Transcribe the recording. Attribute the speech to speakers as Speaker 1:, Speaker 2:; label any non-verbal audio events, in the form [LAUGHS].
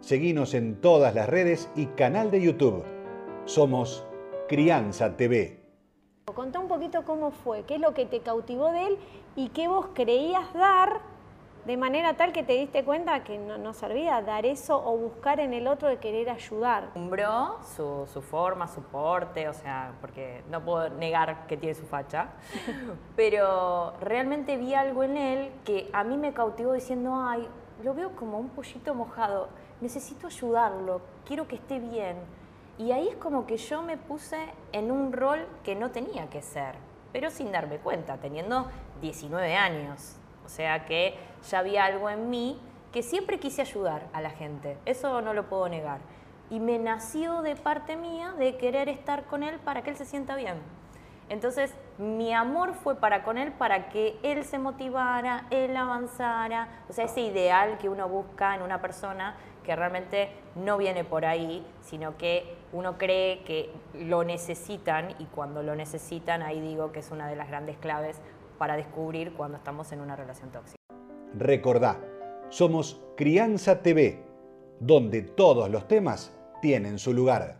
Speaker 1: Seguinos en todas las redes y canal de YouTube. Somos Crianza TV.
Speaker 2: Contá un poquito cómo fue, qué es lo que te cautivó de él y qué vos creías dar de manera tal que te diste cuenta que no, servía dar eso o buscar en el otro de querer ayudar.
Speaker 3: Cumbró su, su, forma, su porte, o sea, porque no puedo negar que tiene su facha, [LAUGHS] pero realmente vi algo en él que a mí me cautivó diciendo, ay, lo veo como un pollito mojado, necesito ayudarlo, quiero que esté bien. Y ahí es como que yo me puse en un rol que no tenía que ser, pero sin darme cuenta, teniendo 19 años. O sea que ya había algo en mí que siempre quise ayudar a la gente, eso no lo puedo negar. Y me nació de parte mía de querer estar con él para que él se sienta bien. Entonces, mi amor fue para con él, para que él se motivara, él avanzara, o sea, ese ideal que uno busca en una persona que realmente no viene por ahí, sino que uno cree que lo necesitan y cuando lo necesitan, ahí digo que es una de las grandes claves para descubrir cuando estamos en una relación tóxica.
Speaker 1: Recordá, somos Crianza TV, donde todos los temas tienen su lugar.